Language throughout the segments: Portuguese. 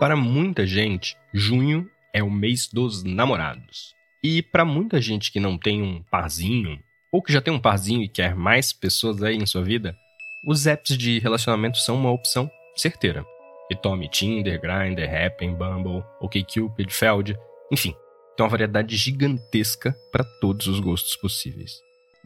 Para muita gente, junho é o mês dos namorados. E para muita gente que não tem um parzinho, ou que já tem um parzinho e quer mais pessoas aí em sua vida, os apps de relacionamento são uma opção certeira. E tome Tinder, Grindr, Happn, Bumble, OkCupid, Feld, enfim, tem uma variedade gigantesca para todos os gostos possíveis.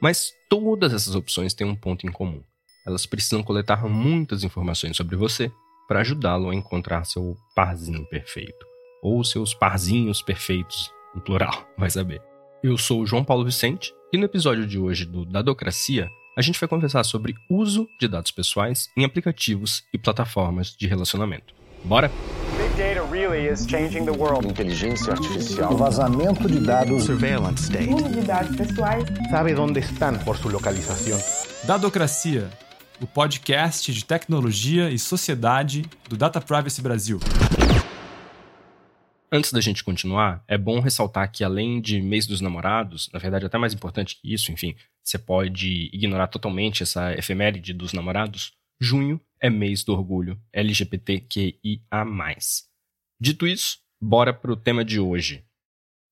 Mas todas essas opções têm um ponto em comum. Elas precisam coletar muitas informações sobre você para ajudá-lo a encontrar seu parzinho perfeito. Ou seus parzinhos perfeitos, no plural, vai saber. Eu sou o João Paulo Vicente e no episódio de hoje do Dadocracia, a gente vai conversar sobre uso de dados pessoais em aplicativos e plataformas de relacionamento. Bora? Big data really is changing the world. Inteligência artificial. O vazamento de dados. Surveillance state. Uso de dados pessoais. Sabe onde estão por sua localização. Dadocracia o podcast de tecnologia e sociedade do Data Privacy Brasil. Antes da gente continuar, é bom ressaltar que além de mês dos namorados, na verdade até mais importante que isso, enfim, você pode ignorar totalmente essa efeméride dos namorados, junho é mês do orgulho LGBTQIA+. Dito isso, bora pro tema de hoje.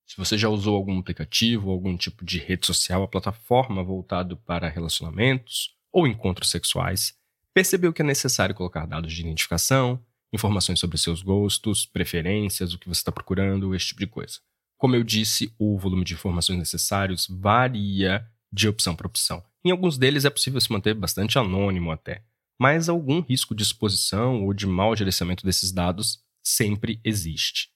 Se você já usou algum aplicativo, algum tipo de rede social, a plataforma voltado para relacionamentos, ou encontros sexuais, percebeu que é necessário colocar dados de identificação, informações sobre seus gostos, preferências, o que você está procurando, esse tipo de coisa. Como eu disse, o volume de informações necessários varia de opção para opção. Em alguns deles é possível se manter bastante anônimo até, mas algum risco de exposição ou de mau gerenciamento desses dados sempre existe.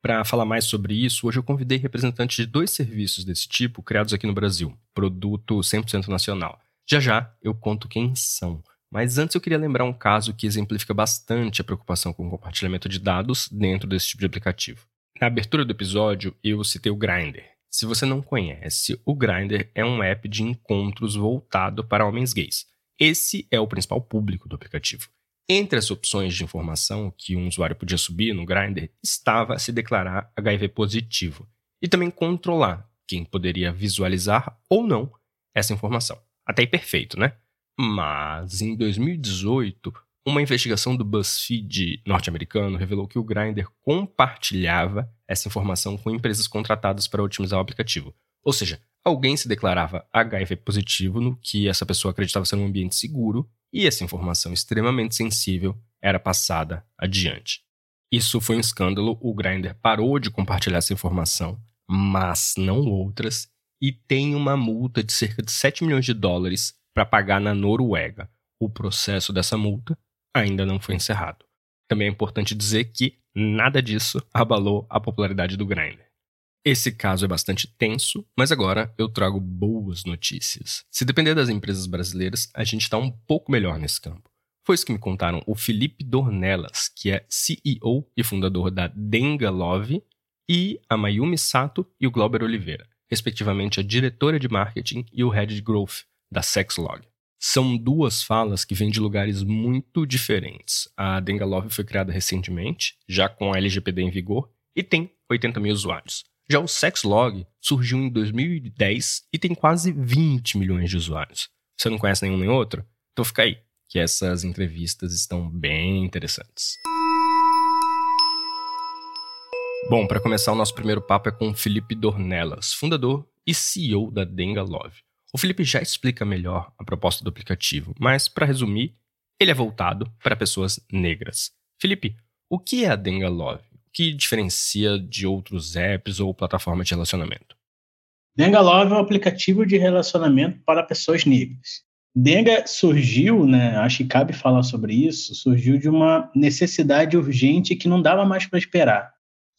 Para falar mais sobre isso, hoje eu convidei representantes de dois serviços desse tipo criados aqui no Brasil, produto 100% nacional. Já já eu conto quem são. Mas antes eu queria lembrar um caso que exemplifica bastante a preocupação com o compartilhamento de dados dentro desse tipo de aplicativo. Na abertura do episódio, eu citei o Grindr. Se você não conhece, o Grindr é um app de encontros voltado para homens gays. Esse é o principal público do aplicativo. Entre as opções de informação que um usuário podia subir no Grindr estava se declarar HIV positivo e também controlar quem poderia visualizar ou não essa informação. Até aí perfeito, né? Mas em 2018, uma investigação do BuzzFeed norte-americano revelou que o Grindr compartilhava essa informação com empresas contratadas para otimizar o aplicativo. Ou seja, alguém se declarava HIV positivo no que essa pessoa acreditava ser um ambiente seguro e essa informação extremamente sensível era passada adiante. Isso foi um escândalo, o Grindr parou de compartilhar essa informação, mas não outras, e tem uma multa de cerca de 7 milhões de dólares para pagar na Noruega. O processo dessa multa ainda não foi encerrado. Também é importante dizer que nada disso abalou a popularidade do Grindr. Esse caso é bastante tenso, mas agora eu trago boas notícias. Se depender das empresas brasileiras, a gente está um pouco melhor nesse campo. Foi isso que me contaram o Felipe Dornelas, que é CEO e fundador da Denga Love, e a Mayumi Sato e o Glauber Oliveira respectivamente a diretora de marketing e o head de growth da Sexlog. São duas falas que vêm de lugares muito diferentes. A Dengalove foi criada recentemente, já com a LGPD em vigor, e tem 80 mil usuários. Já o Sexlog surgiu em 2010 e tem quase 20 milhões de usuários. Você não conhece nenhum nem outro? Então fica aí, que essas entrevistas estão bem interessantes. Bom, para começar, o nosso primeiro papo é com Felipe Dornelas, fundador e CEO da Denga Love. O Felipe já explica melhor a proposta do aplicativo, mas para resumir, ele é voltado para pessoas negras. Felipe, o que é a Denga Love? O que diferencia de outros apps ou plataformas de relacionamento? Denga Love é um aplicativo de relacionamento para pessoas negras. Denga surgiu, né, acho que cabe falar sobre isso, surgiu de uma necessidade urgente que não dava mais para esperar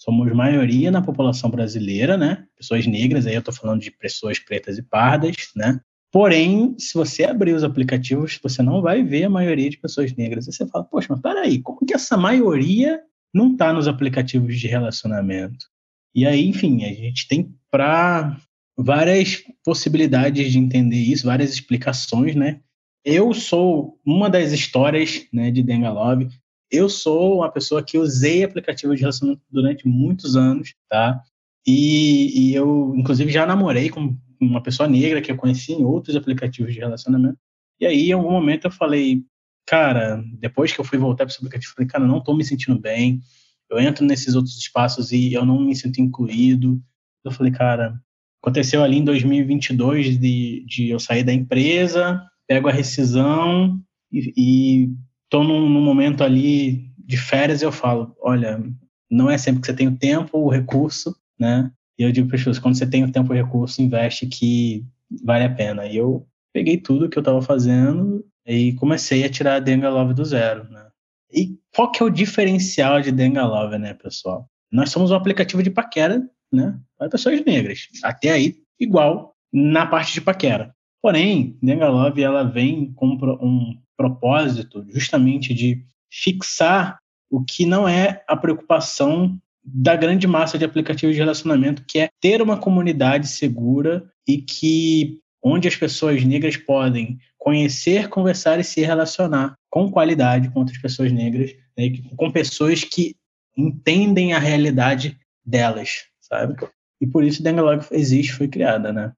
somos maioria na população brasileira, né? Pessoas negras, aí eu estou falando de pessoas pretas e pardas, né? Porém, se você abrir os aplicativos, você não vai ver a maioria de pessoas negras. Aí você fala, poxa, mas peraí, como que essa maioria não está nos aplicativos de relacionamento? E aí, enfim, a gente tem para várias possibilidades de entender isso, várias explicações, né? Eu sou uma das histórias né, de Dengalov. Eu sou uma pessoa que usei aplicativo de relacionamento durante muitos anos, tá? E, e, eu, inclusive, já namorei com uma pessoa negra que eu conheci em outros aplicativos de relacionamento. E aí, em algum momento, eu falei, cara, depois que eu fui voltar para esse aplicativo, eu falei, cara, não estou me sentindo bem. eu entro nesses outros espaços e eu não me sinto incluído. Eu falei, cara, aconteceu ali em 2022 de, de eu sair da empresa, pego a rescisão e, e tô num, num momento ali de férias eu falo, olha, não é sempre que você tem o tempo, o recurso, né? E eu digo para as pessoas, quando você tem o tempo e o recurso, investe que vale a pena. E eu peguei tudo que eu estava fazendo e comecei a tirar a Denga Love do zero, né? E qual que é o diferencial de Denga Love, né, pessoal? Nós somos um aplicativo de paquera, né, para pessoas negras. Até aí, igual na parte de paquera. Porém, Denga Love, ela vem com um propósito justamente de fixar o que não é a preocupação da grande massa de aplicativos de relacionamento, que é ter uma comunidade segura e que onde as pessoas negras podem conhecer, conversar e se relacionar com qualidade com outras pessoas negras, né, com pessoas que entendem a realidade delas, sabe? E por isso Dangalog existe, foi criada, né?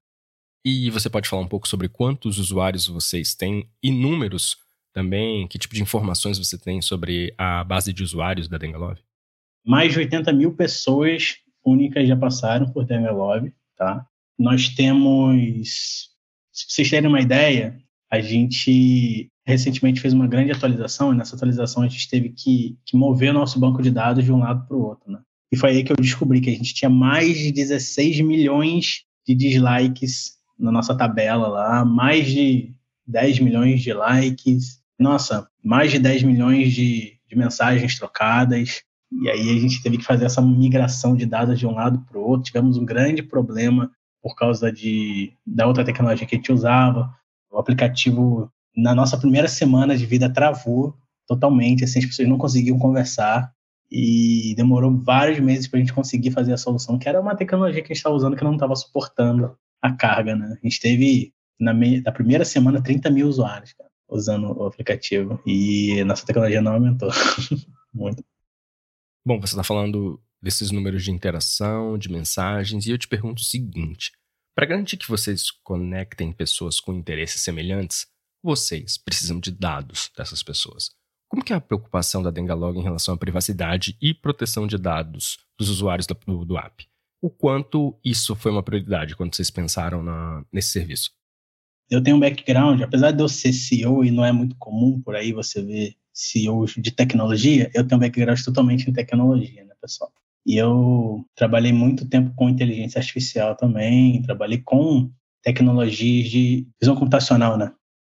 E você pode falar um pouco sobre quantos usuários vocês têm e números também? Que tipo de informações você tem sobre a base de usuários da Dengalove? Mais de 80 mil pessoas únicas já passaram por Dengalove, tá? Nós temos se vocês terem uma ideia, a gente recentemente fez uma grande atualização, e nessa atualização a gente teve que, que mover o nosso banco de dados de um lado para o outro. Né? E foi aí que eu descobri que a gente tinha mais de 16 milhões de dislikes na nossa tabela lá, mais de 10 milhões de likes, nossa, mais de 10 milhões de, de mensagens trocadas. E aí a gente teve que fazer essa migração de dados de um lado para o outro. Tivemos um grande problema por causa de, da outra tecnologia que a gente usava. O aplicativo, na nossa primeira semana de vida, travou totalmente, assim, as pessoas não conseguiam conversar e demorou vários meses para a gente conseguir fazer a solução, que era uma tecnologia que a gente estava usando que não estava suportando a carga, né? A gente teve, na, me, na primeira semana, 30 mil usuários cara, usando o aplicativo e nossa tecnologia não aumentou muito. Bom, você está falando desses números de interação, de mensagens, e eu te pergunto o seguinte: para garantir que vocês conectem pessoas com interesses semelhantes, vocês precisam de dados dessas pessoas. Como que é a preocupação da Dengalog em relação à privacidade e proteção de dados dos usuários do, do app? O quanto isso foi uma prioridade quando vocês pensaram na, nesse serviço? Eu tenho um background, apesar de eu ser CEO e não é muito comum por aí você ver CEOs de tecnologia, eu tenho um background totalmente em tecnologia, né, pessoal? E eu trabalhei muito tempo com inteligência artificial também, trabalhei com tecnologias de visão computacional, né?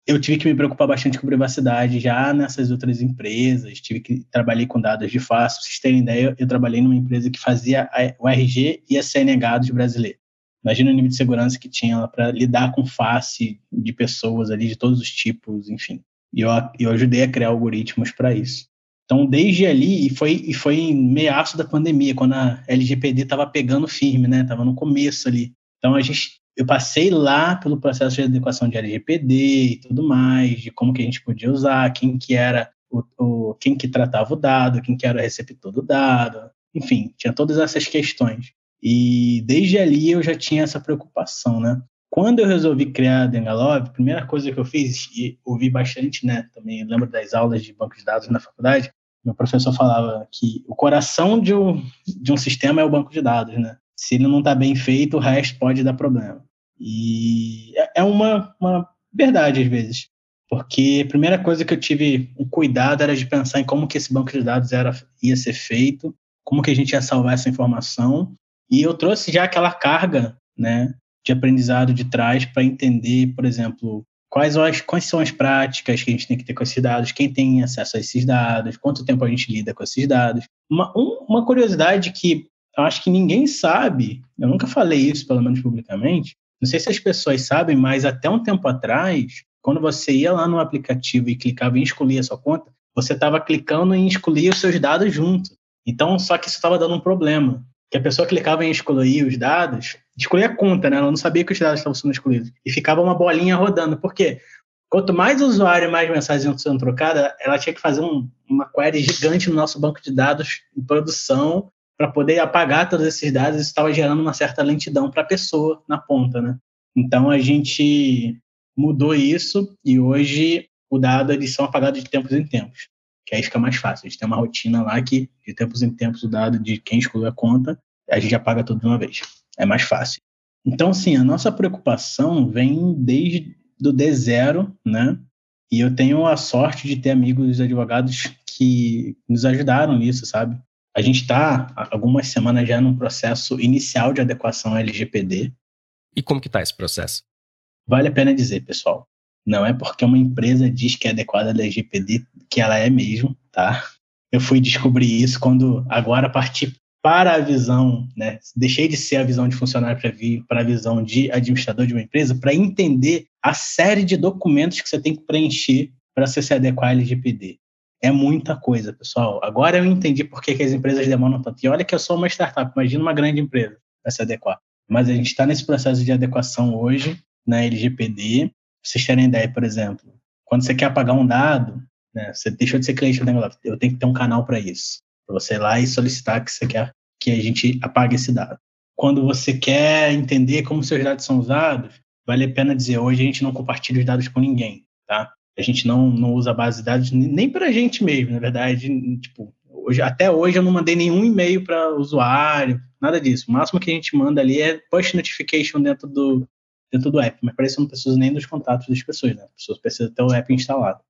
Eu tive que me preocupar bastante com privacidade já nessas outras empresas, tive que trabalhei com dados de face. Pra vocês terem ideia, eu trabalhei numa empresa que fazia o RG e a CNH dos brasileiros. Imagina o nível de segurança que tinha para lidar com face de pessoas ali de todos os tipos, enfim. E eu, eu ajudei a criar algoritmos para isso. Então, desde ali, e foi, e foi em meaço da pandemia, quando a LGPD estava pegando firme, né? Estava no começo ali. Então, a gente, eu passei lá pelo processo de adequação de LGPD e tudo mais, de como que a gente podia usar, quem que era o, o quem que tratava o dado, quem que era o receptor do dado, enfim, tinha todas essas questões. E desde ali eu já tinha essa preocupação, né? Quando eu resolvi criar a Dengalove, a primeira coisa que eu fiz, e ouvi bastante, né, também lembro das aulas de banco de dados na faculdade, meu professor falava que o coração de um, de um sistema é o banco de dados, né? Se ele não está bem feito, o resto pode dar problema. E é, é uma, uma verdade às vezes, porque a primeira coisa que eu tive um cuidado era de pensar em como que esse banco de dados era, ia ser feito, como que a gente ia salvar essa informação, e eu trouxe já aquela carga, né, de aprendizado de trás para entender, por exemplo, quais, as, quais são as práticas que a gente tem que ter com esses dados, quem tem acesso a esses dados, quanto tempo a gente lida com esses dados. Uma, um, uma curiosidade que eu acho que ninguém sabe, eu nunca falei isso, pelo menos publicamente, não sei se as pessoas sabem, mas até um tempo atrás, quando você ia lá no aplicativo e clicava em excluir a sua conta, você estava clicando em excluir os seus dados junto. Então, só que isso estava dando um problema que a pessoa clicava em excluir os dados, excluía a conta, né? Ela não sabia que os dados estavam sendo excluídos. E ficava uma bolinha rodando. Por quê? Quanto mais usuário e mais mensagens sendo trocadas, ela tinha que fazer um, uma query gigante no nosso banco de dados em produção para poder apagar todos esses dados. Isso estava gerando uma certa lentidão para a pessoa na ponta, né? Então a gente mudou isso e hoje o dado eles são apagados de tempos em tempos. Que aí fica mais fácil. A gente tem uma rotina lá que, de tempos em tempos, o dado de quem excluiu a conta, a gente já paga tudo de uma vez. É mais fácil. Então, sim, a nossa preocupação vem desde do D0, né? E eu tenho a sorte de ter amigos advogados que nos ajudaram nisso, sabe? A gente está algumas semanas já num processo inicial de adequação LGPD. E como que está esse processo? Vale a pena dizer, pessoal, não é porque uma empresa diz que é adequada à LGPD que ela é mesmo, tá? Eu fui descobrir isso quando agora parti para a visão, né? Deixei de ser a visão de funcionário para vir para a visão de administrador de uma empresa para entender a série de documentos que você tem que preencher para você se adequar à LGPD. É muita coisa, pessoal. Agora eu entendi por que, que as empresas demoram tanto. E olha que eu sou uma startup, imagina uma grande empresa para se adequar. Mas a gente está nesse processo de adequação hoje na LGPD. Vocês terem ideia, por exemplo, quando você quer apagar um dado, né, você deixou de ser cliente do Negolove, eu tenho que ter um canal para isso. Para você ir lá e solicitar que você quer que a gente apague esse dado. Quando você quer entender como seus dados são usados, vale a pena dizer, hoje a gente não compartilha os dados com ninguém, tá? A gente não, não usa base de dados nem para a gente mesmo, na verdade, tipo, hoje, até hoje eu não mandei nenhum e-mail para usuário, nada disso. O máximo que a gente manda ali é push notification dentro do, dentro do app, mas para isso eu não preciso nem dos contatos das pessoas, né? As pessoas precisam ter o app instalado.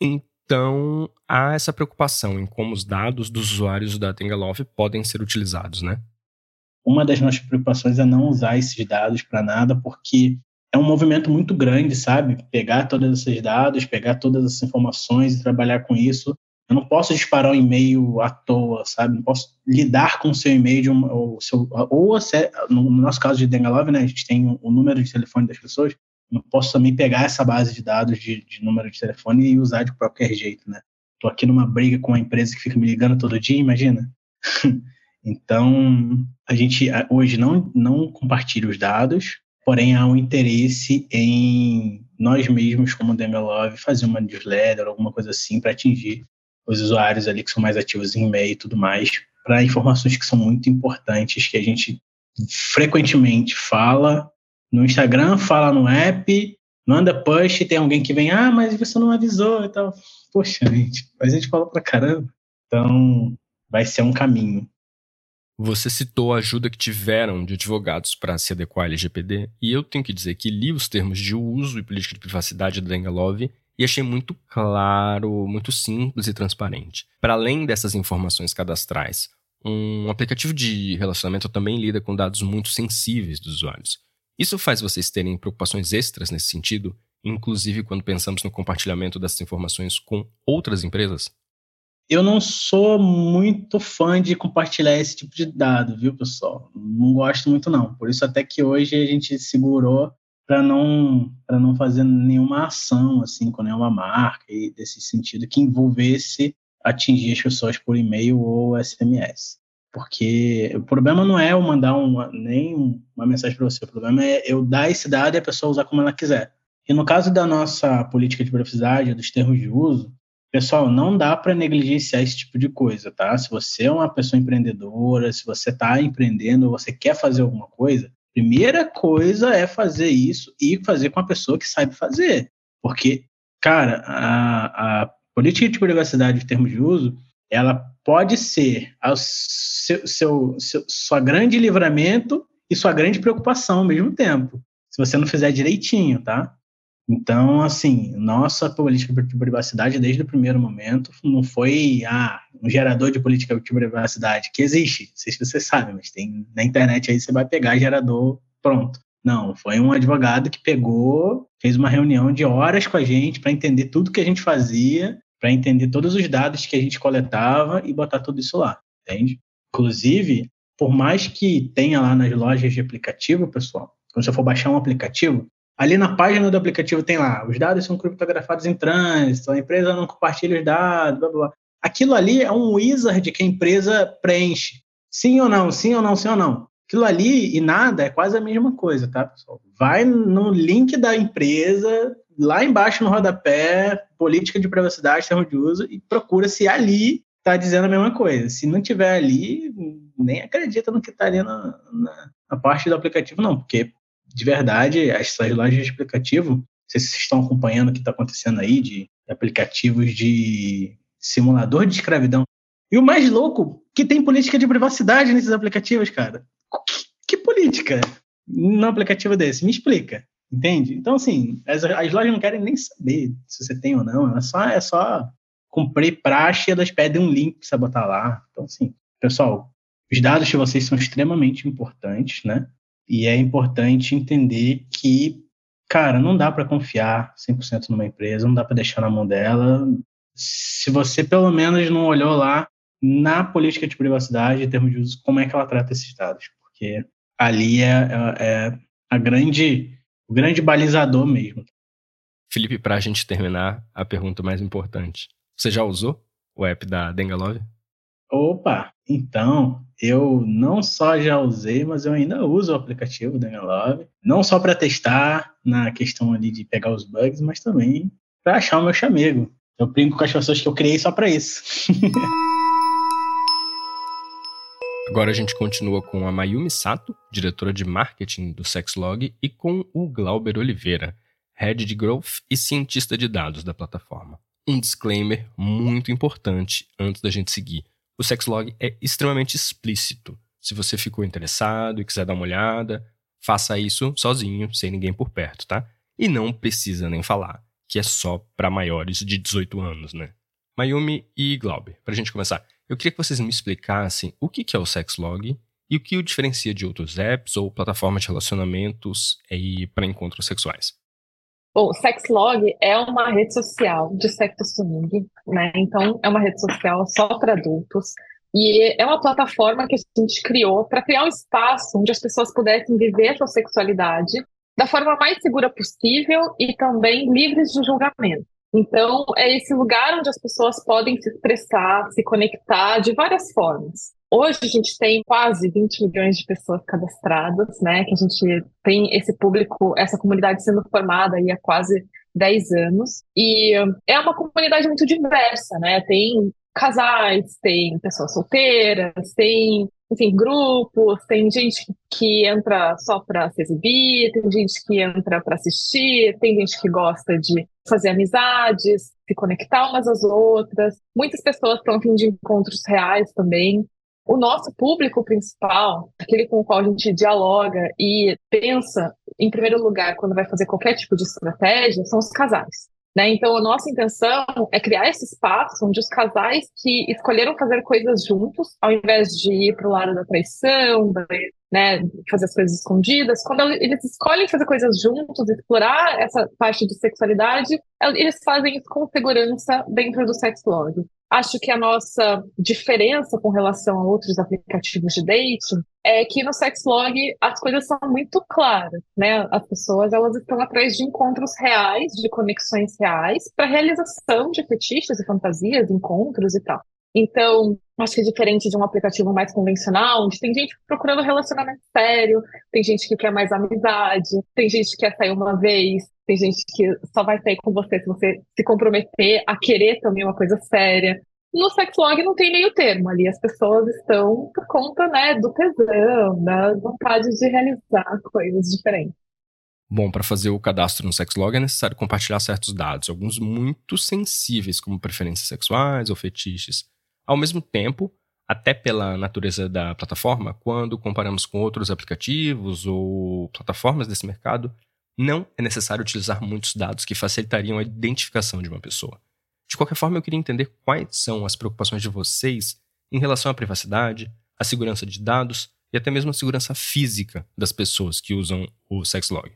Então, há essa preocupação em como os dados dos usuários da Tengalove podem ser utilizados, né? Uma das nossas preocupações é não usar esses dados para nada, porque é um movimento muito grande, sabe? Pegar todos esses dados, pegar todas essas informações e trabalhar com isso. Eu não posso disparar um e-mail à toa, sabe? Não posso lidar com o seu e-mail de uma, ou, seu, ou no nosso caso de Dengalove, né? A gente tem o número de telefone das pessoas. Eu posso também pegar essa base de dados de, de número de telefone e usar de qualquer jeito, né? Tô aqui numa briga com uma empresa que fica me ligando todo dia, imagina. então, a gente hoje não, não compartilha os dados, porém há um interesse em nós mesmos, como Dengalove, fazer uma newsletter, alguma coisa assim, para atingir os usuários ali que são mais ativos em e-mail e tudo mais, para informações que são muito importantes, que a gente frequentemente fala no Instagram, fala no app, manda push, tem alguém que vem, ah, mas você não avisou e tal. Poxa, gente, mas a gente fala pra caramba. Então, vai ser um caminho. Você citou a ajuda que tiveram de advogados para se adequar à LGPD, e eu tenho que dizer que li os termos de uso e política de privacidade da Dengalove e achei muito claro, muito simples e transparente. Para além dessas informações cadastrais, um aplicativo de relacionamento também lida com dados muito sensíveis dos usuários. Isso faz vocês terem preocupações extras nesse sentido, inclusive quando pensamos no compartilhamento dessas informações com outras empresas? Eu não sou muito fã de compartilhar esse tipo de dado, viu, pessoal? Não gosto muito, não. Por isso, até que hoje a gente segurou para não para não fazer nenhuma ação assim com nenhuma marca e desse sentido que envolvesse atingir as pessoas por e-mail ou SMS. Porque o problema não é eu mandar uma, nem uma mensagem para você, o problema é eu dar esse dado e a pessoa usar como ela quiser. E no caso da nossa política de privacidade, dos termos de uso, pessoal, não dá para negligenciar esse tipo de coisa, tá? Se você é uma pessoa empreendedora, se você está empreendendo, você quer fazer alguma coisa, primeira coisa é fazer isso e fazer com a pessoa que sabe fazer. Porque, cara, a, a política de privacidade de termos de uso, ela pode ser seu, seu, seu, sua grande livramento e sua grande preocupação ao mesmo tempo, se você não fizer direitinho, tá? Então, assim, nossa política de privacidade desde o primeiro momento não foi ah, um gerador de política de privacidade, que existe, não sei se você sabe, mas tem na internet aí você vai pegar gerador pronto. Não, foi um advogado que pegou, fez uma reunião de horas com a gente para entender tudo que a gente fazia para entender todos os dados que a gente coletava e botar tudo isso lá, entende? Inclusive, por mais que tenha lá nas lojas de aplicativo, pessoal, quando você for baixar um aplicativo, ali na página do aplicativo tem lá, os dados são criptografados em trânsito, a empresa não compartilha os dados, blá, blá, blá. Aquilo ali é um wizard que a empresa preenche. Sim ou não, sim ou não, sim ou não. Aquilo ali e nada é quase a mesma coisa, tá, pessoal? Vai no link da empresa, lá embaixo no rodapé, política de privacidade, termo de uso, e procura se ali está dizendo a mesma coisa. Se não tiver ali, nem acredita no que está ali na, na, na, parte do aplicativo, não, porque de verdade, essas lojas de aplicativo, não sei se vocês estão acompanhando o que está acontecendo aí de aplicativos de simulador de escravidão. E o mais louco, que tem política de privacidade nesses aplicativos, cara. Que, que política num aplicativo desse? Me explica. Entende? Então, assim, as, as lojas não querem nem saber se você tem ou não. É só, é só cumprir praxe e elas pedem um link para você botar lá. Então, assim, pessoal, os dados de vocês são extremamente importantes, né? E é importante entender que, cara, não dá para confiar 100% numa empresa, não dá para deixar na mão dela. Se você pelo menos não olhou lá na política de privacidade, em termos de uso, como é que ela trata esses dados, porque ali é, é, é a grande o grande balizador mesmo. Felipe, para a gente terminar, a pergunta mais importante. Você já usou o app da Dengalove? Opa, então, eu não só já usei, mas eu ainda uso o aplicativo Dengalove, não só para testar na questão ali de pegar os bugs, mas também para achar o meu chamego. Eu brinco com as pessoas que eu criei só para isso. Agora a gente continua com a Mayumi Sato, diretora de marketing do Sexlog, e com o Glauber Oliveira, head de growth e cientista de dados da plataforma. Um disclaimer muito importante antes da gente seguir. O Sexlog é extremamente explícito. Se você ficou interessado e quiser dar uma olhada, faça isso sozinho, sem ninguém por perto, tá? E não precisa nem falar, que é só para maiores de 18 anos, né? Mayumi e Glauber, pra gente começar. Eu queria que vocês me explicassem o que é o Sexlog e o que o diferencia de outros apps ou plataformas de relacionamentos para encontros sexuais. Bom, Sexlog é uma rede social de sexo swing, né? Então, é uma rede social só para adultos. E é uma plataforma que a gente criou para criar um espaço onde as pessoas pudessem viver sua sexualidade da forma mais segura possível e também livres de julgamento. Então, é esse lugar onde as pessoas podem se expressar, se conectar de várias formas. Hoje a gente tem quase 20 milhões de pessoas cadastradas, né? Que a gente tem esse público, essa comunidade sendo formada aí há quase 10 anos. E é uma comunidade muito diversa, né? Tem casais, tem pessoas solteiras, tem enfim, grupos, tem gente que entra só para se exibir, tem gente que entra para assistir, tem gente que gosta de fazer amizades, se conectar umas às outras. Muitas pessoas estão a fim de encontros reais também. O nosso público principal, aquele com o qual a gente dialoga e pensa, em primeiro lugar, quando vai fazer qualquer tipo de estratégia, são os casais. Né? Então, a nossa intenção é criar esse espaço onde os casais que escolheram fazer coisas juntos, ao invés de ir para o lado da traição, da, né, fazer as coisas escondidas, quando eles escolhem fazer coisas juntos, explorar essa parte de sexualidade, eles fazem isso com segurança dentro do sex log. Acho que a nossa diferença com relação a outros aplicativos de dating é que no Sexlog as coisas são muito claras, né? As pessoas elas estão atrás de encontros reais, de conexões reais, para realização de fetiches e fantasias, encontros e tal. Então, acho que é diferente de um aplicativo mais convencional, onde tem gente procurando relacionamento sério, tem gente que quer mais amizade, tem gente que quer sair uma vez, tem gente que só vai sair com você se você se comprometer a querer também uma coisa séria. No sexlog não tem meio termo ali, as pessoas estão por conta né, do tesão, da vontade de realizar coisas diferentes. Bom, para fazer o cadastro no Sexlog é necessário compartilhar certos dados, alguns muito sensíveis, como preferências sexuais ou fetiches. Ao mesmo tempo, até pela natureza da plataforma, quando comparamos com outros aplicativos ou plataformas desse mercado, não é necessário utilizar muitos dados que facilitariam a identificação de uma pessoa. De qualquer forma, eu queria entender quais são as preocupações de vocês em relação à privacidade, à segurança de dados e até mesmo a segurança física das pessoas que usam o Sexlog.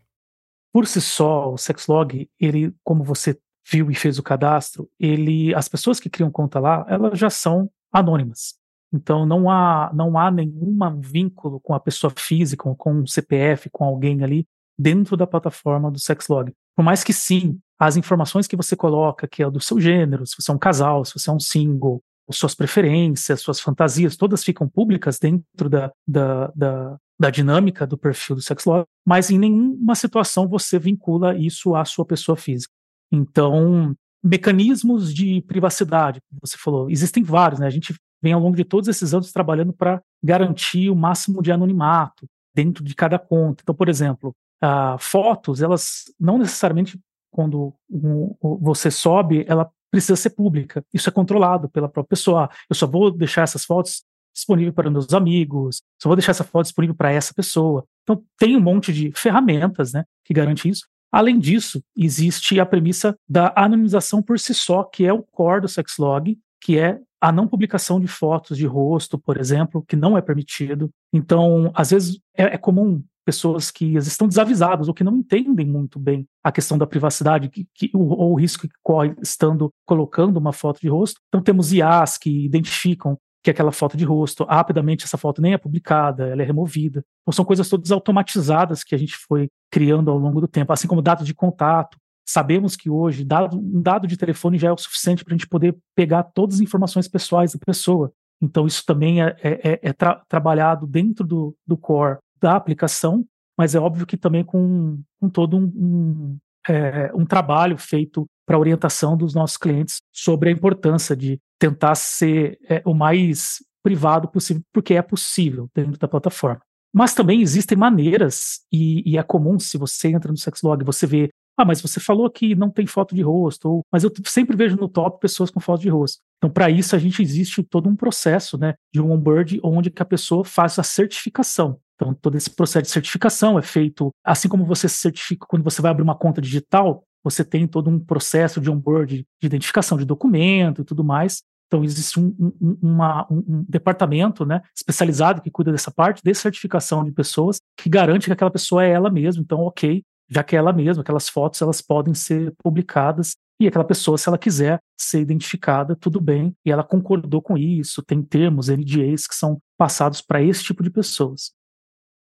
Por si só, o Sexlog, ele, como você viu e fez o cadastro, ele, as pessoas que criam conta lá, elas já são anônimas. Então não há não há nenhum vínculo com a pessoa física, com um CPF, com alguém ali dentro da plataforma do Sexlog. Por mais que sim, as informações que você coloca, que é do seu gênero, se você é um casal, se você é um single, suas preferências, suas fantasias, todas ficam públicas dentro da, da, da, da dinâmica do perfil do Sexlog, mas em nenhuma situação você vincula isso à sua pessoa física. Então, mecanismos de privacidade, você falou, existem vários, né? A gente vem ao longo de todos esses anos trabalhando para garantir o máximo de anonimato dentro de cada conta. Então, por exemplo, uh, fotos, elas não necessariamente quando um, você sobe, ela precisa ser pública. Isso é controlado pela própria pessoa. Eu só vou deixar essas fotos disponíveis para meus amigos, só vou deixar essa foto disponível para essa pessoa. Então tem um monte de ferramentas, né, que garante isso. Além disso, existe a premissa da anonimização por si só, que é o core do sexlog, que é a não publicação de fotos de rosto, por exemplo, que não é permitido. Então, às vezes é, é comum pessoas que estão desavisadas ou que não entendem muito bem a questão da privacidade que, que, ou o risco que corre estando colocando uma foto de rosto. Então, temos IAs que identificam que aquela foto de rosto, rapidamente essa foto nem é publicada, ela é removida. Então, são coisas todas automatizadas que a gente foi criando ao longo do tempo, assim como dados de contato. Sabemos que hoje dado, um dado de telefone já é o suficiente para a gente poder pegar todas as informações pessoais da pessoa. Então, isso também é, é, é, é tra trabalhado dentro do, do core da aplicação, mas é óbvio que também com, com todo um, um, é, um trabalho feito para orientação dos nossos clientes sobre a importância de tentar ser é, o mais privado possível, porque é possível dentro da plataforma. Mas também existem maneiras, e, e é comum, se você entra no Sexlog, você vê, ah, mas você falou que não tem foto de rosto, ou, mas eu sempre vejo no top pessoas com foto de rosto. Então, para isso, a gente existe todo um processo né, de um onboard onde que a pessoa faz a certificação. Então, todo esse processo de certificação é feito, assim como você se certifica quando você vai abrir uma conta digital, você tem todo um processo de onboard de identificação de documento e tudo mais. Então, existe um, um, uma, um, departamento né, especializado que cuida dessa parte de certificação de pessoas, que garante que aquela pessoa é ela mesma. Então, ok, já que é ela mesma, aquelas fotos elas podem ser publicadas e aquela pessoa, se ela quiser ser identificada, tudo bem, e ela concordou com isso, tem termos, NDAs que são passados para esse tipo de pessoas.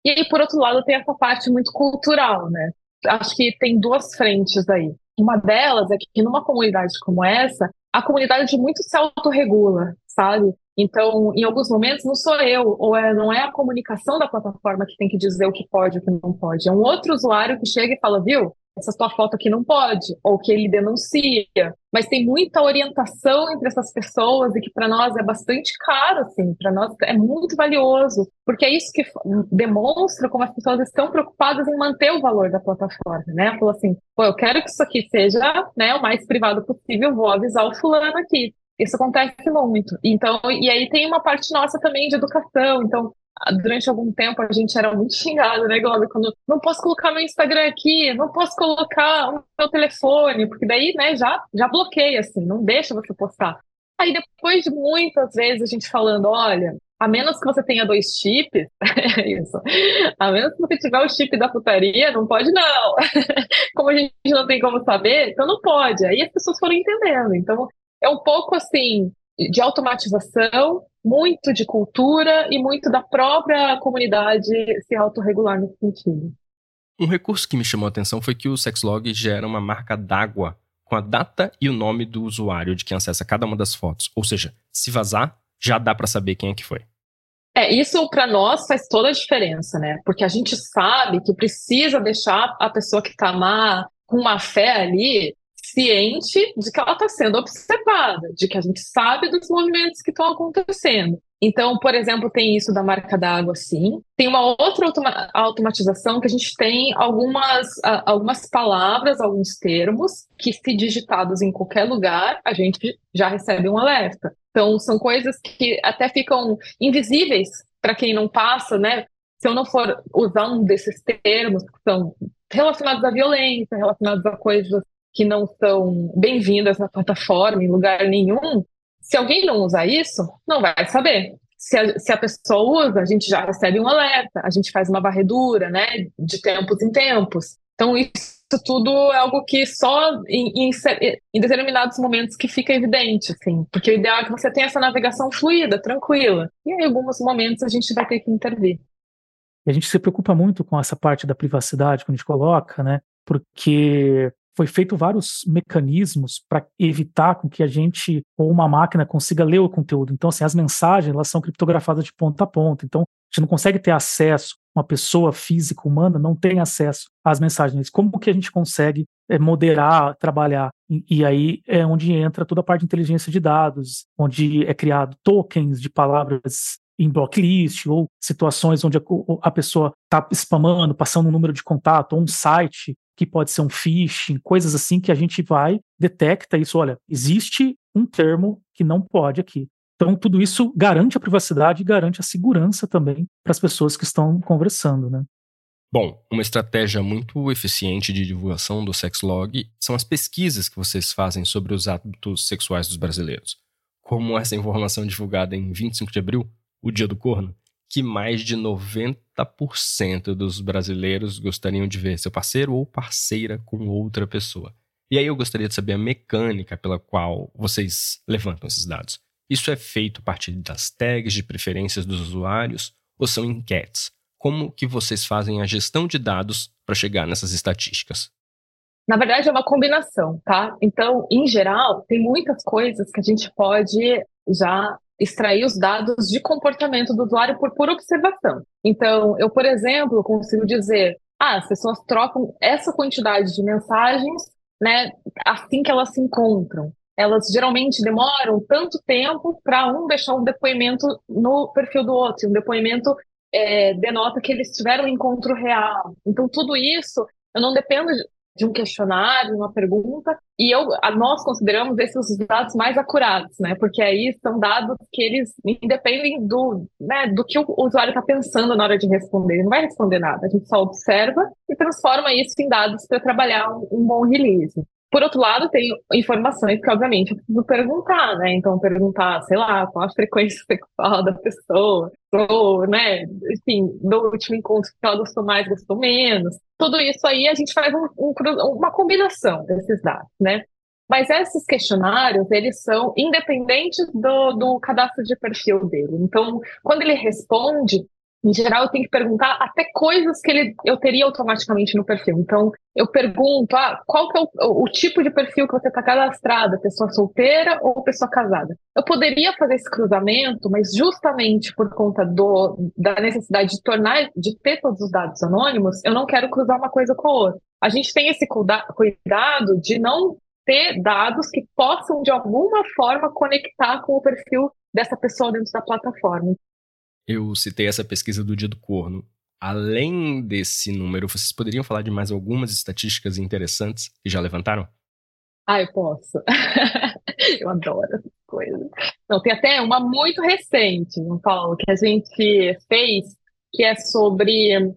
E aí, por outro lado, tem essa parte muito cultural, né? Acho que tem duas frentes aí. Uma delas é que numa comunidade como essa, a comunidade muito se autorregula, sabe? Então, em alguns momentos, não sou eu, ou é, não é a comunicação da plataforma que tem que dizer o que pode e o que não pode. É um outro usuário que chega e fala, viu, essa tua foto aqui não pode, ou que ele denuncia. Mas tem muita orientação entre essas pessoas e que para nós é bastante caro, assim, para nós é muito valioso, porque é isso que demonstra como as pessoas estão preocupadas em manter o valor da plataforma, né? Falou assim, pô, eu quero que isso aqui seja, né, o mais privado possível, vou avisar o fulano aqui. Isso acontece muito. Então, e aí tem uma parte nossa também de educação. Então, durante algum tempo a gente era muito xingado, né, Globo? Quando não posso colocar meu Instagram aqui, não posso colocar o meu telefone, porque daí, né, já, já bloqueia, assim, não deixa você postar. Aí depois de muitas vezes a gente falando, olha, a menos que você tenha dois chips, é isso, a menos que você tiver o chip da putaria, não pode não. como a gente não tem como saber, então não pode. Aí as pessoas foram entendendo. Então é um pouco assim, de automatização, muito de cultura e muito da própria comunidade se autorregular nesse sentido. Um recurso que me chamou a atenção foi que o Sexlog gera uma marca d'água com a data e o nome do usuário de quem acessa cada uma das fotos. Ou seja, se vazar, já dá para saber quem é que foi. É, isso para nós faz toda a diferença, né? Porque a gente sabe que precisa deixar a pessoa que está má, com má fé ali, ciente de que ela está sendo observada, de que a gente sabe dos movimentos que estão acontecendo. Então, por exemplo, tem isso da marca d'água, sim. Tem uma outra automa automatização que a gente tem algumas, algumas palavras, alguns termos, que se digitados em qualquer lugar, a gente já recebe um alerta. Então, são coisas que até ficam invisíveis para quem não passa, né? Se eu não for usar um desses termos que são relacionados à violência, relacionados a coisas que não são bem-vindas na plataforma, em lugar nenhum, se alguém não usar isso, não vai saber. Se a, se a pessoa usa, a gente já recebe um alerta, a gente faz uma varredura, né, de tempos em tempos. Então, isso tudo é algo que só em, em, em, determinados momentos que fica evidente, assim, porque o ideal é que você tenha essa navegação fluida, tranquila. E em alguns momentos a gente vai ter que intervir. E a gente se preocupa muito com essa parte da privacidade quando a gente coloca, né? Porque foi feito vários mecanismos para evitar com que a gente ou uma máquina consiga ler o conteúdo. Então, assim, as mensagens elas são criptografadas de ponta a ponta. Então, a gente não consegue ter acesso. Uma pessoa física humana não tem acesso às mensagens. Como que a gente consegue é, moderar, trabalhar? E, e, aí é onde entra toda a parte de inteligência de dados, onde é criado tokens de palavras em blocklist ou situações onde a, a pessoa está spamando, passando um número de contato ou um site que pode ser um phishing, coisas assim que a gente vai, detecta isso, olha, existe um termo que não pode aqui. Então, tudo isso garante a privacidade e garante a segurança também para as pessoas que estão conversando, né? Bom, uma estratégia muito eficiente de divulgação do sexlog são as pesquisas que vocês fazem sobre os hábitos sexuais dos brasileiros. Como essa informação divulgada em 25 de abril, o dia do corno, que mais de 90% dos brasileiros gostariam de ver seu parceiro ou parceira com outra pessoa. E aí eu gostaria de saber a mecânica pela qual vocês levantam esses dados. Isso é feito a partir das tags de preferências dos usuários ou são enquetes? Como que vocês fazem a gestão de dados para chegar nessas estatísticas? Na verdade, é uma combinação, tá? Então, em geral, tem muitas coisas que a gente pode já extrair os dados de comportamento do usuário por pura observação. Então, eu, por exemplo, consigo dizer, ah, as pessoas trocam essa quantidade de mensagens, né, assim que elas se encontram. Elas geralmente demoram tanto tempo para um deixar um depoimento no perfil do outro, um depoimento é, denota que eles tiveram um encontro real. Então, tudo isso, eu não dependo de um questionário, uma pergunta, e eu, nós consideramos esses os dados mais acurados, né? Porque aí são dados que eles independem do, né, do que o usuário está pensando na hora de responder. Ele não vai responder nada, a gente só observa e transforma isso em dados para trabalhar um, um bom release. Por outro lado, tem informações que, obviamente, eu preciso perguntar, né? Então, perguntar, sei lá, qual a frequência sexual da pessoa, ou, né, enfim, do último encontro que ela gostou mais, gostou menos. Tudo isso aí a gente faz um, um, uma combinação desses dados, né? Mas esses questionários, eles são independentes do, do cadastro de perfil dele. Então, quando ele responde, em geral, eu tenho que perguntar até coisas que ele, eu teria automaticamente no perfil. Então, eu pergunto, ah, qual que é o, o tipo de perfil que você está cadastrada, pessoa solteira ou pessoa casada? Eu poderia fazer esse cruzamento, mas justamente por conta do, da necessidade de tornar, de ter todos os dados anônimos, eu não quero cruzar uma coisa com a outra. A gente tem esse cuidado de não ter dados que possam, de alguma forma, conectar com o perfil dessa pessoa dentro da plataforma eu citei essa pesquisa do dia do corno. Além desse número, vocês poderiam falar de mais algumas estatísticas interessantes que já levantaram? Ah, eu posso. eu adoro essas coisas. Não, tem até uma muito recente, não Paulo, que a gente fez, que é sobre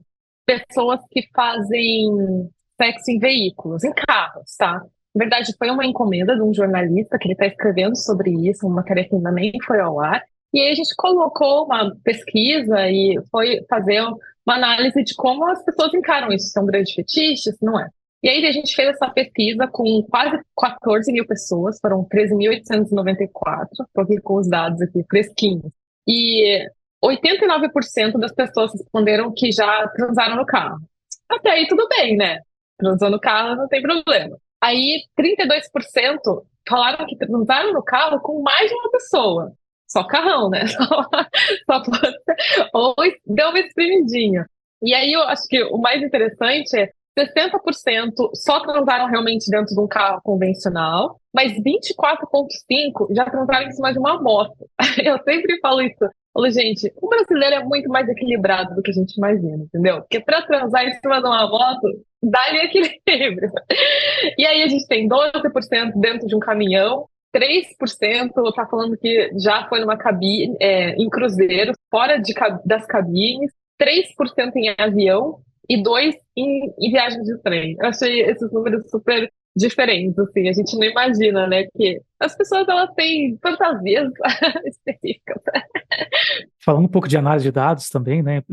pessoas que fazem sexo em veículos, em carros, tá? Na verdade, foi uma encomenda de um jornalista que ele está escrevendo sobre isso, uma matéria que ainda nem foi ao ar. E aí a gente colocou uma pesquisa e foi fazer uma análise de como as pessoas encaram isso. São grandes fetiches? Não é. E aí a gente fez essa pesquisa com quase 14 mil pessoas, foram 13.894, estou aqui com os dados aqui fresquinhos. E 89% das pessoas responderam que já transaram no carro. Até aí tudo bem, né? Transando no carro não tem problema. Aí 32% falaram que transaram no carro com mais de uma pessoa só carrão, né? Só, só ou deu uma espremidinha. E aí eu acho que o mais interessante é 60% só transaram realmente dentro de um carro convencional, mas 24,5% já transaram em cima de uma moto. Eu sempre falo isso. Falo, gente, o brasileiro é muito mais equilibrado do que a gente imagina, entendeu? Porque para transar em cima de uma moto, dá-lhe equilíbrio. E aí a gente tem 12% dentro de um caminhão, 3% está falando que já foi numa cabine, é, em cruzeiro, fora de, das cabines, 3% em avião e 2% em, em viagens de trem. Eu achei esses números super diferentes, assim, a gente não imagina, né, que as pessoas, elas têm fantasias específicas. Falando um pouco de análise de dados também, né,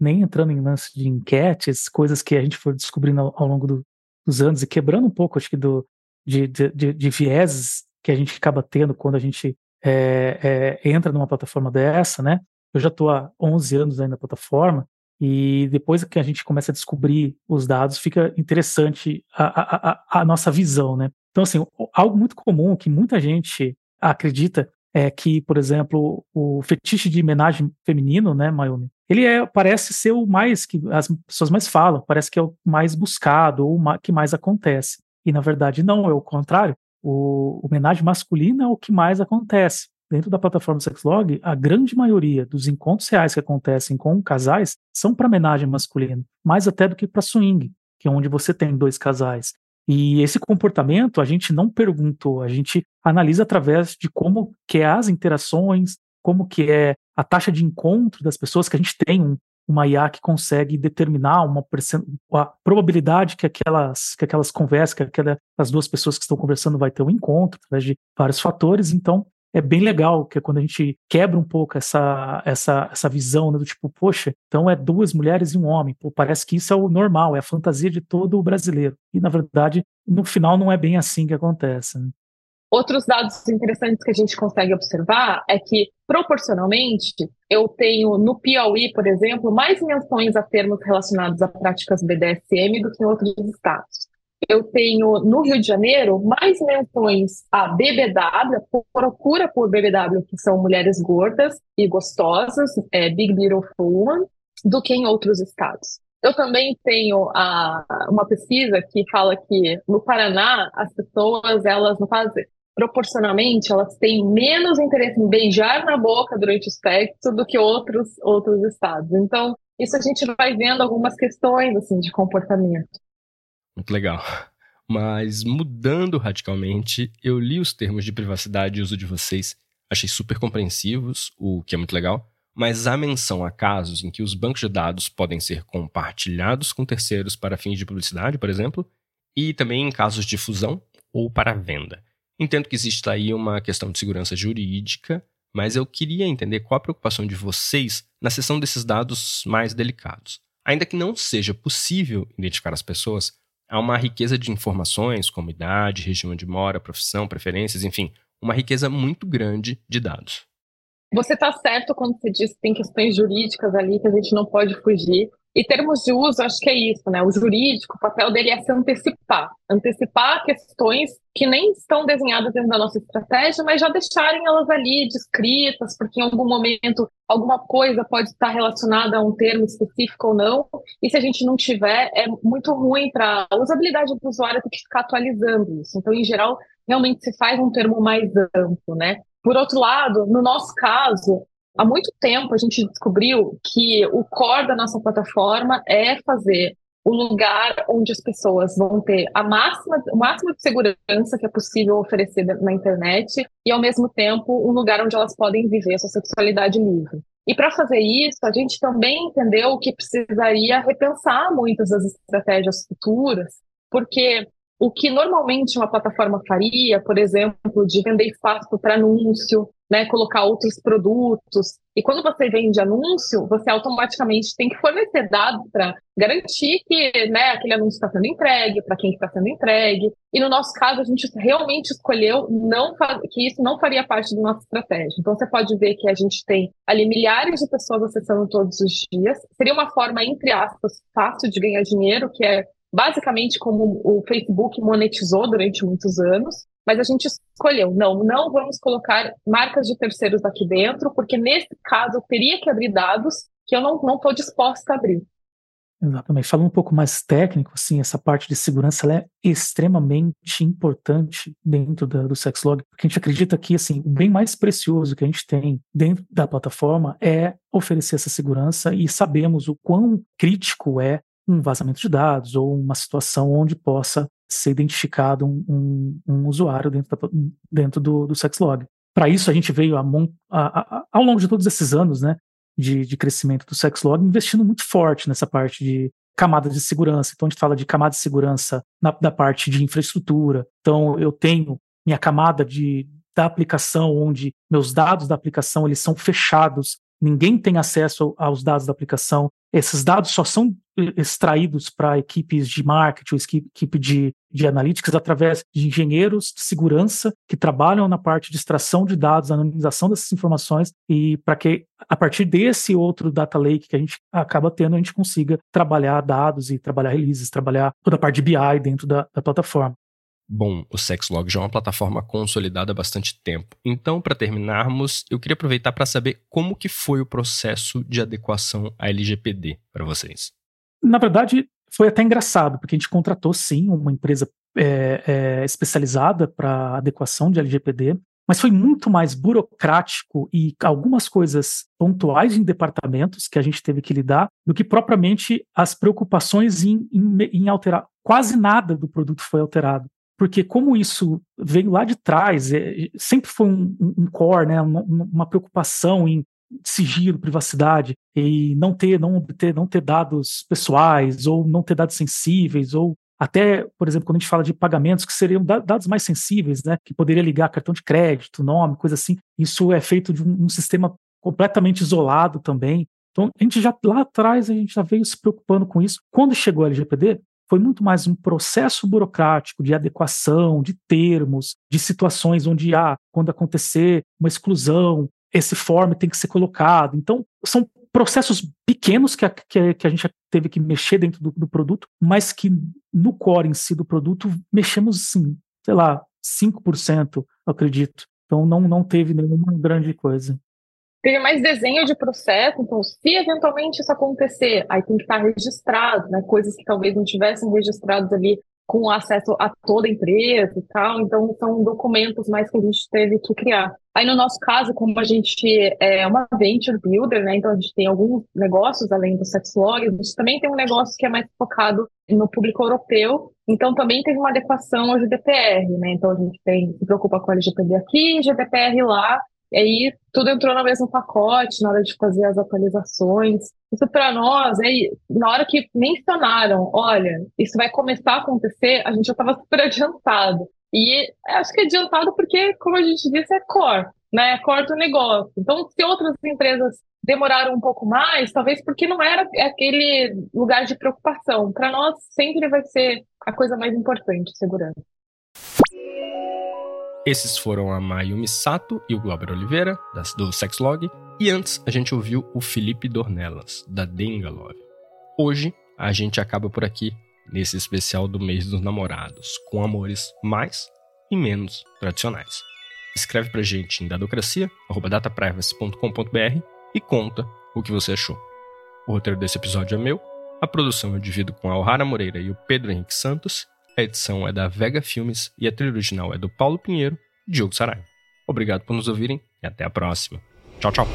nem entrando em lance de enquetes, coisas que a gente foi descobrindo ao, ao longo do, dos anos e quebrando um pouco, acho que, do, de, de, de, de vieses que a gente acaba tendo quando a gente é, é, entra numa plataforma dessa, né? Eu já estou há 11 anos aí na plataforma e depois que a gente começa a descobrir os dados, fica interessante a, a, a nossa visão, né? Então, assim, algo muito comum que muita gente acredita é que, por exemplo, o fetiche de homenagem feminino, né, Mayumi, ele é, parece ser o mais que as pessoas mais falam, parece que é o mais buscado, ou o que mais acontece. E na verdade não, é o contrário o homenagem masculina é o que mais acontece. Dentro da plataforma Sexlog, a grande maioria dos encontros reais que acontecem com casais são para homenagem masculina, mais até do que para swing, que é onde você tem dois casais. E esse comportamento a gente não perguntou, a gente analisa através de como que é as interações, como que é a taxa de encontro das pessoas, que a gente tem um, uma IA que consegue determinar uma a probabilidade que aquelas, que aquelas conversas, que aquela, as duas pessoas que estão conversando vai ter um encontro, através de vários fatores. Então, é bem legal, que é quando a gente quebra um pouco essa, essa, essa visão né, do tipo, poxa, então é duas mulheres e um homem. Pô, parece que isso é o normal, é a fantasia de todo o brasileiro. E, na verdade, no final não é bem assim que acontece. Né? Outros dados interessantes que a gente consegue observar é que, proporcionalmente, eu tenho no Piauí, por exemplo, mais menções a termos relacionados a práticas BDSM do que em outros estados. Eu tenho no Rio de Janeiro mais menções a BBW, procura por BBW, que são mulheres gordas e gostosas, é, Big Beautiful Woman, do que em outros estados. Eu também tenho a, uma pesquisa que fala que no Paraná as pessoas elas não fazem proporcionalmente, elas têm menos interesse em beijar na boca durante o sexo do que outros, outros estados. Então, isso a gente vai vendo algumas questões assim de comportamento. Muito legal. Mas mudando radicalmente, eu li os termos de privacidade e uso de vocês, achei super compreensivos, o que é muito legal, mas há menção a casos em que os bancos de dados podem ser compartilhados com terceiros para fins de publicidade, por exemplo, e também em casos de fusão ou para venda. Entendo que existe aí uma questão de segurança jurídica, mas eu queria entender qual a preocupação de vocês na seção desses dados mais delicados. Ainda que não seja possível identificar as pessoas, há uma riqueza de informações, como idade, região onde mora, profissão, preferências, enfim, uma riqueza muito grande de dados. Você está certo quando você diz que tem questões jurídicas ali que a gente não pode fugir. E termos de uso, acho que é isso, né? O jurídico, o papel dele é se antecipar. Antecipar questões que nem estão desenhadas dentro da nossa estratégia, mas já deixarem elas ali descritas, porque em algum momento alguma coisa pode estar relacionada a um termo específico ou não. E se a gente não tiver, é muito ruim para a usabilidade do usuário ter que ficar atualizando isso. Então, em geral, realmente se faz um termo mais amplo, né? Por outro lado, no nosso caso, há muito tempo a gente descobriu que o core da nossa plataforma é fazer o lugar onde as pessoas vão ter a máxima, o máximo de segurança que é possível oferecer na internet e, ao mesmo tempo, um lugar onde elas podem viver a sua sexualidade livre. E para fazer isso, a gente também entendeu que precisaria repensar muitas das estratégias futuras, porque o que normalmente uma plataforma faria, por exemplo, de vender espaço para anúncio, né, colocar outros produtos. E quando você vende anúncio, você automaticamente tem que fornecer dados para garantir que né, aquele anúncio está sendo entregue, para quem está sendo entregue. E no nosso caso, a gente realmente escolheu não que isso não faria parte da nossa estratégia. Então você pode ver que a gente tem ali milhares de pessoas acessando todos os dias. Seria uma forma, entre aspas, fácil de ganhar dinheiro, que é basicamente como o Facebook monetizou durante muitos anos, mas a gente escolheu, não, não vamos colocar marcas de terceiros aqui dentro, porque nesse caso eu teria que abrir dados que eu não estou disposta a abrir. Exatamente. Falando um pouco mais técnico, assim, essa parte de segurança é extremamente importante dentro da, do Sexlog, porque a gente acredita que assim, o bem mais precioso que a gente tem dentro da plataforma é oferecer essa segurança e sabemos o quão crítico é um vazamento de dados ou uma situação onde possa ser identificado um, um, um usuário dentro, da, dentro do, do Sexlog. Para isso, a gente veio a, a, a, ao longo de todos esses anos né, de, de crescimento do Sexlog investindo muito forte nessa parte de camadas de segurança. Então, a gente fala de camada de segurança na, da parte de infraestrutura. Então, eu tenho minha camada de, da aplicação, onde meus dados da aplicação eles são fechados ninguém tem acesso aos dados da aplicação. Esses dados só são extraídos para equipes de marketing, equipe de, de analytics, através de engenheiros de segurança que trabalham na parte de extração de dados, anonimização dessas informações, e para que, a partir desse outro data lake que a gente acaba tendo, a gente consiga trabalhar dados e trabalhar releases, trabalhar toda a parte de BI dentro da, da plataforma. Bom, o Sexlog já é uma plataforma consolidada há bastante tempo. Então, para terminarmos, eu queria aproveitar para saber como que foi o processo de adequação à LGPD para vocês. Na verdade, foi até engraçado, porque a gente contratou sim uma empresa é, é, especializada para adequação de LGPD. mas foi muito mais burocrático e algumas coisas pontuais em departamentos que a gente teve que lidar do que propriamente as preocupações em, em, em alterar. Quase nada do produto foi alterado porque como isso veio lá de trás, é, sempre foi um, um core, né, uma, uma, preocupação em sigilo, privacidade e não ter, não ter, não ter dados pessoais ou não ter dados sensíveis ou até, por exemplo, quando a gente fala de pagamentos que seriam dados mais sensíveis, né, que poderia ligar cartão de crédito, nome, coisa assim, isso é feito de um, um sistema completamente isolado também. Então, a gente já lá atrás a gente já veio se preocupando com isso. Quando chegou a LGPD, foi muito mais um processo burocrático de adequação, de termos, de situações onde, ah, quando acontecer uma exclusão, esse form tem que ser colocado. Então, são processos pequenos que a, que, a gente teve que mexer dentro do, do, produto, mas que no core em si do produto mexemos, sim, sei lá, 5%, eu acredito. Então não, não teve nenhuma grande coisa. Teve mais desenho de processo, então se eventualmente isso acontecer, aí tem que estar registrado, né? Coisas que talvez não tivessem registrados ali com acesso a toda a empresa e tal. Então, são documentos mais que a gente teve que criar. Aí, no nosso caso, como a gente é uma venture builder, né? Então, a gente tem alguns negócios além do Sexlog, a gente também tem um negócio que é mais focado no público europeu. Então, também teve uma adequação ao GDPR, né? Então, a gente tem, se preocupa com o LGPD aqui, GDPR lá, e aí tudo entrou no mesmo pacote na hora de fazer as atualizações. Isso para nós, aí, na hora que mencionaram, olha, isso vai começar a acontecer, a gente já estava super adiantado. E acho que é adiantado porque, como a gente disse, é core, né? É core do negócio. Então, se outras empresas demoraram um pouco mais, talvez porque não era aquele lugar de preocupação. Para nós, sempre vai ser a coisa mais importante, segurança. Esses foram a Mayumi Sato e o Glauber Oliveira, das, do Sexlog, e antes a gente ouviu o Felipe Dornelas, da Dengalove. Hoje a gente acaba por aqui, nesse especial do mês dos namorados, com amores mais e menos tradicionais. Escreve pra gente em dadocracia.dataprivacy.com.br e conta o que você achou. O roteiro desse episódio é meu, a produção eu divido com a Alhara Moreira e o Pedro Henrique Santos, a edição é da Vega Filmes e a trilha original é do Paulo Pinheiro e Diogo Sarai. Obrigado por nos ouvirem e até a próxima. Tchau, tchau.